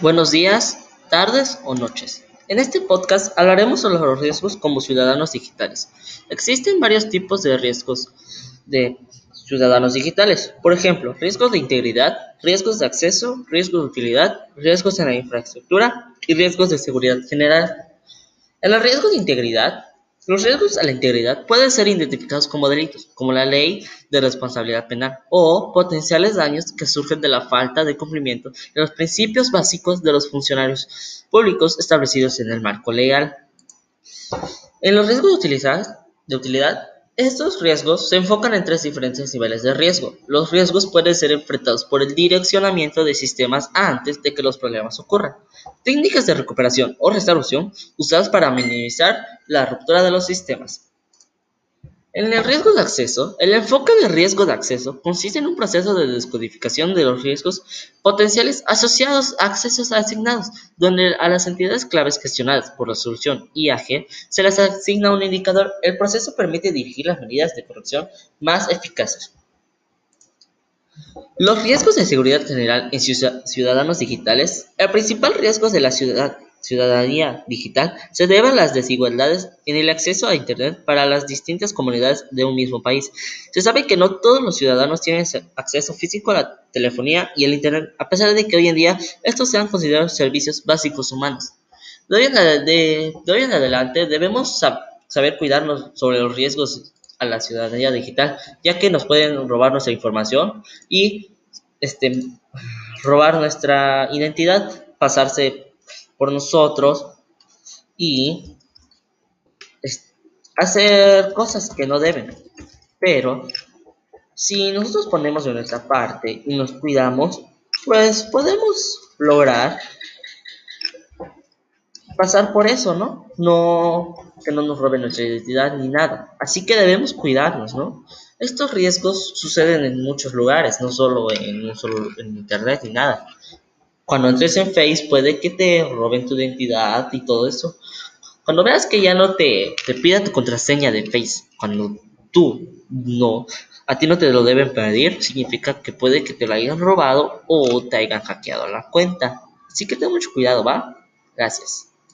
Buenos días, tardes o noches. En este podcast hablaremos sobre los riesgos como ciudadanos digitales. Existen varios tipos de riesgos de ciudadanos digitales. Por ejemplo, riesgos de integridad, riesgos de acceso, riesgos de utilidad, riesgos en la infraestructura y riesgos de seguridad general. En los riesgos de integridad, los riesgos a la integridad pueden ser identificados como delitos, como la ley de responsabilidad penal, o potenciales daños que surgen de la falta de cumplimiento de los principios básicos de los funcionarios públicos establecidos en el marco legal. En los riesgos de utilidad, estos riesgos se enfocan en tres diferentes niveles de riesgo. Los riesgos pueden ser enfrentados por el direccionamiento de sistemas antes de que los problemas ocurran. Técnicas de recuperación o restauración usadas para minimizar la ruptura de los sistemas. En el riesgo de acceso, el enfoque de riesgo de acceso consiste en un proceso de descodificación de los riesgos potenciales asociados a accesos asignados, donde a las entidades claves gestionadas por la solución IAG se les asigna un indicador. El proceso permite dirigir las medidas de corrección más eficaces. Los riesgos de seguridad general en ciudadanos digitales. El principal riesgo de la ciudad ciudadanía digital se debe a las desigualdades en el acceso a Internet para las distintas comunidades de un mismo país. Se sabe que no todos los ciudadanos tienen acceso físico a la telefonía y el Internet, a pesar de que hoy en día estos sean considerados servicios básicos humanos. De hoy en, adelante debemos saber cuidarnos sobre los riesgos a la ciudadanía digital, ya que nos pueden robar nuestra información y este, robar nuestra identidad, pasarse por nosotros y hacer cosas que no deben. Pero si nosotros ponemos de nuestra parte y nos cuidamos, pues podemos lograr pasar por eso, ¿no? No que no nos roben nuestra identidad ni nada. Así que debemos cuidarnos, ¿no? Estos riesgos suceden en muchos lugares, no solo en, solo en internet ni nada. Cuando entres en Face puede que te roben tu identidad y todo eso. Cuando veas que ya no te, te pida tu contraseña de Face, cuando tú no, a ti no te lo deben pedir, significa que puede que te lo hayan robado o te hayan hackeado la cuenta. Así que ten mucho cuidado, ¿va? Gracias.